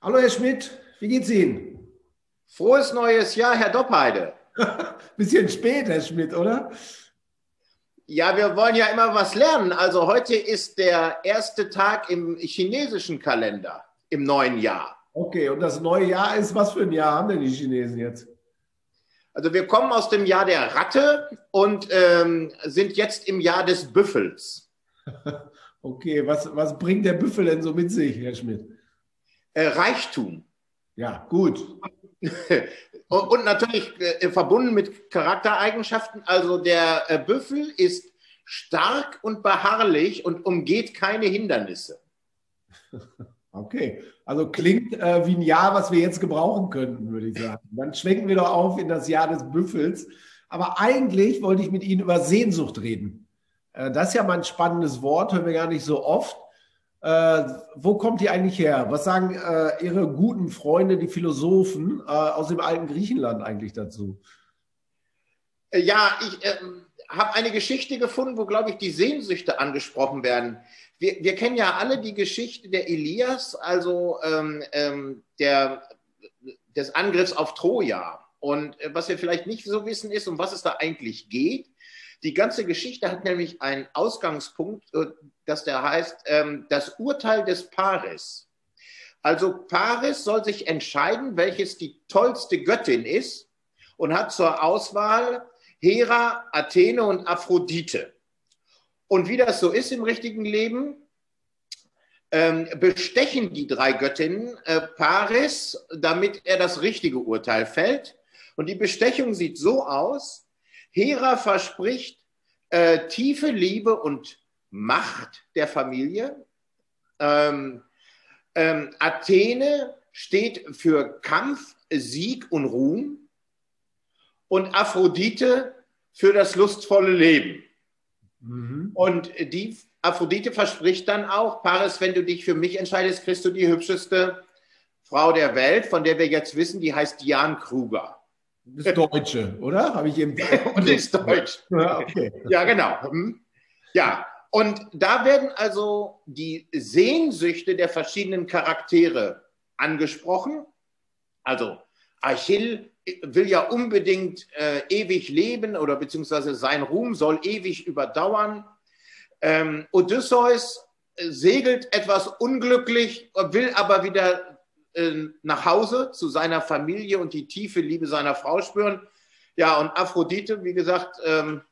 Hallo Herr Schmidt, wie geht's Ihnen? Frohes neues Jahr, Herr Doppheide. Bisschen spät, Herr Schmidt, oder? Ja, wir wollen ja immer was lernen. Also heute ist der erste Tag im chinesischen Kalender im neuen Jahr. Okay, und das neue Jahr ist, was für ein Jahr haben denn die Chinesen jetzt? Also wir kommen aus dem Jahr der Ratte und ähm, sind jetzt im Jahr des Büffels. okay, was, was bringt der Büffel denn so mit sich, Herr Schmidt? Äh, Reichtum. Ja, gut. und, natürlich äh, verbunden mit Charaktereigenschaften. Also der äh, Büffel ist stark und beharrlich und umgeht keine Hindernisse. Okay, also klingt äh, wie ein Jahr, was wir jetzt gebrauchen könnten, würde ich sagen. Dann schwenken wir doch auf in das Jahr des Büffels. Aber eigentlich wollte ich mit Ihnen über Sehnsucht reden. Äh, das ist ja mal ein spannendes Wort, hören wir gar nicht so oft. Äh, wo kommt die eigentlich her? Was sagen äh, Ihre guten Freunde, die Philosophen äh, aus dem alten Griechenland eigentlich dazu? Äh, ja, ich ähm, habe eine Geschichte gefunden, wo, glaube ich, die Sehnsüchte angesprochen werden wir, wir kennen ja alle die Geschichte der Elias, also ähm, ähm, der, des Angriffs auf Troja. Und äh, was wir vielleicht nicht so wissen, ist, um was es da eigentlich geht. Die ganze Geschichte hat nämlich einen Ausgangspunkt, äh, dass der heißt, ähm, das Urteil des Paris. Also Paris soll sich entscheiden, welches die tollste Göttin ist und hat zur Auswahl Hera, Athene und Aphrodite. Und wie das so ist im richtigen Leben, ähm, bestechen die drei Göttinnen äh, Paris, damit er das richtige Urteil fällt. Und die Bestechung sieht so aus, Hera verspricht äh, tiefe Liebe und Macht der Familie. Ähm, ähm, Athene steht für Kampf, Sieg und Ruhm. Und Aphrodite für das lustvolle Leben. Mhm. Und die Aphrodite verspricht dann auch, Paris, wenn du dich für mich entscheidest, kriegst du die hübscheste Frau der Welt, von der wir jetzt wissen, die heißt Diane Kruger. Das ist Deutsche, oder? Habe ich eben. und ist deutsch. Ja, okay. ja, genau. Hm. Ja, und da werden also die Sehnsüchte der verschiedenen Charaktere angesprochen. Also Achill will ja unbedingt äh, ewig leben oder beziehungsweise sein Ruhm soll ewig überdauern. Ähm, Odysseus segelt etwas unglücklich, will aber wieder nach Hause zu seiner Familie und die tiefe Liebe seiner Frau spüren. Ja, und Aphrodite, wie gesagt, ähm,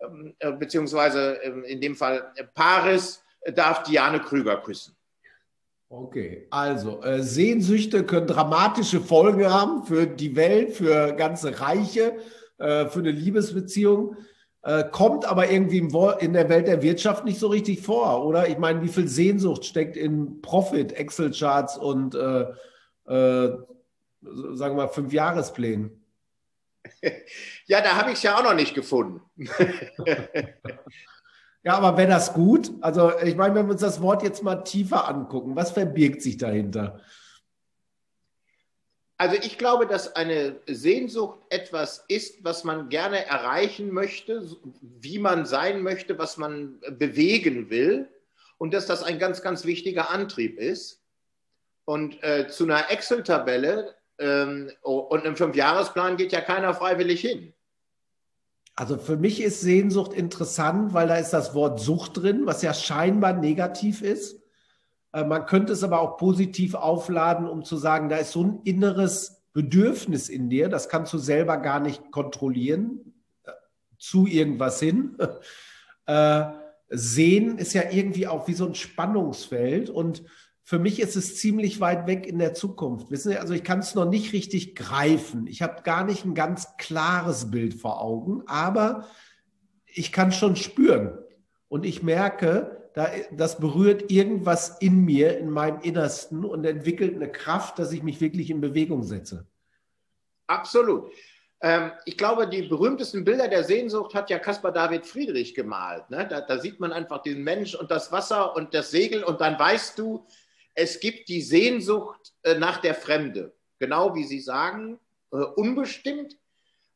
ähm äh, beziehungsweise ähm, in dem Fall äh, Paris, darf Diane Krüger küssen. Okay, also äh, Sehnsüchte können dramatische Folgen haben für die Welt, für ganze Reiche, äh, für eine Liebesbeziehung, äh, kommt aber irgendwie in der Welt der Wirtschaft nicht so richtig vor, oder? Ich meine, wie viel Sehnsucht steckt in Profit, Excel-Charts und, äh, äh, sagen wir mal, Fünfjahresplänen? Ja, da habe ich es ja auch noch nicht gefunden. Ja, aber wäre das gut? Also, ich meine, wenn wir uns das Wort jetzt mal tiefer angucken, was verbirgt sich dahinter? Also ich glaube, dass eine Sehnsucht etwas ist, was man gerne erreichen möchte, wie man sein möchte, was man bewegen will und dass das ein ganz, ganz wichtiger Antrieb ist. Und äh, zu einer Excel-Tabelle ähm, und einem Fünfjahresplan geht ja keiner freiwillig hin. Also für mich ist Sehnsucht interessant, weil da ist das Wort Sucht drin, was ja scheinbar negativ ist. Äh, man könnte es aber auch positiv aufladen, um zu sagen, da ist so ein inneres Bedürfnis in dir, das kannst du selber gar nicht kontrollieren, äh, zu irgendwas hin. Äh, Sehen ist ja irgendwie auch wie so ein Spannungsfeld und für mich ist es ziemlich weit weg in der Zukunft. Wissen Sie, also ich kann es noch nicht richtig greifen. Ich habe gar nicht ein ganz klares Bild vor Augen, aber ich kann schon spüren. Und ich merke, da, das berührt irgendwas in mir, in meinem Innersten und entwickelt eine Kraft, dass ich mich wirklich in Bewegung setze. Absolut. Ähm, ich glaube, die berühmtesten Bilder der Sehnsucht hat ja Caspar David Friedrich gemalt. Ne? Da, da, sieht man einfach diesen Mensch und das Wasser und das Segel und dann weißt du, es gibt die Sehnsucht äh, nach der Fremde, genau wie Sie sagen, äh, unbestimmt,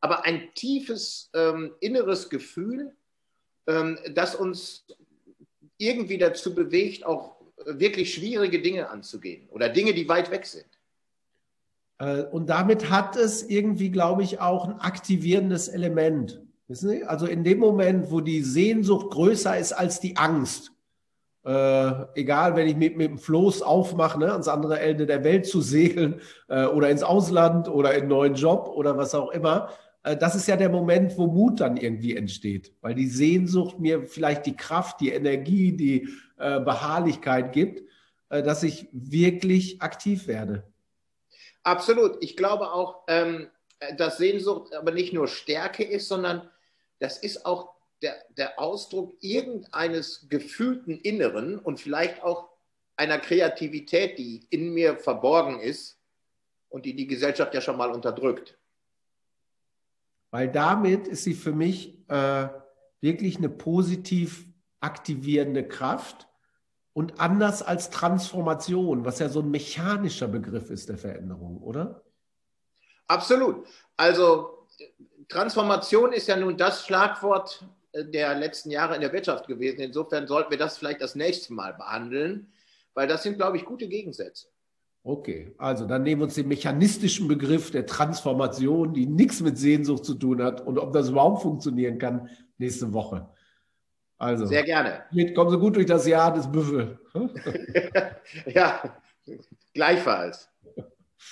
aber ein tiefes ähm, inneres Gefühl, ähm, das uns irgendwie dazu bewegt, auch wirklich schwierige Dinge anzugehen oder Dinge, die weit weg sind. Äh, und damit hat es irgendwie, glaube ich, auch ein aktivierendes Element. Wissen Sie? Also in dem Moment, wo die Sehnsucht größer ist als die Angst, äh, egal, wenn ich mit, mit dem Floß aufmache, ne, ans andere Ende der Welt zu segeln äh, oder ins Ausland oder in einen neuen Job oder was auch immer, äh, das ist ja der Moment, wo Mut dann irgendwie entsteht, weil die Sehnsucht mir vielleicht die Kraft, die Energie, die äh, Beharrlichkeit gibt, äh, dass ich wirklich aktiv werde. Absolut. Ich glaube auch, ähm, dass Sehnsucht aber nicht nur Stärke ist, sondern das ist auch der, der Ausdruck irgendeines gefühlten Inneren und vielleicht auch einer Kreativität, die in mir verborgen ist und die die Gesellschaft ja schon mal unterdrückt. Weil damit ist sie für mich äh, wirklich eine positiv aktivierende Kraft und anders als Transformation, was ja so ein mechanischer Begriff ist der Veränderung, oder? Absolut. Also Transformation ist ja nun das Schlagwort der letzten Jahre in der Wirtschaft gewesen. Insofern sollten wir das vielleicht das nächste Mal behandeln, weil das sind, glaube ich, gute Gegensätze. Okay, also dann nehmen wir uns den mechanistischen Begriff der Transformation, die nichts mit Sehnsucht zu tun hat und ob das überhaupt funktionieren kann, nächste Woche. Also, Sehr gerne. Kommen Sie gut durch das Jahr des Büffel. ja, gleichfalls.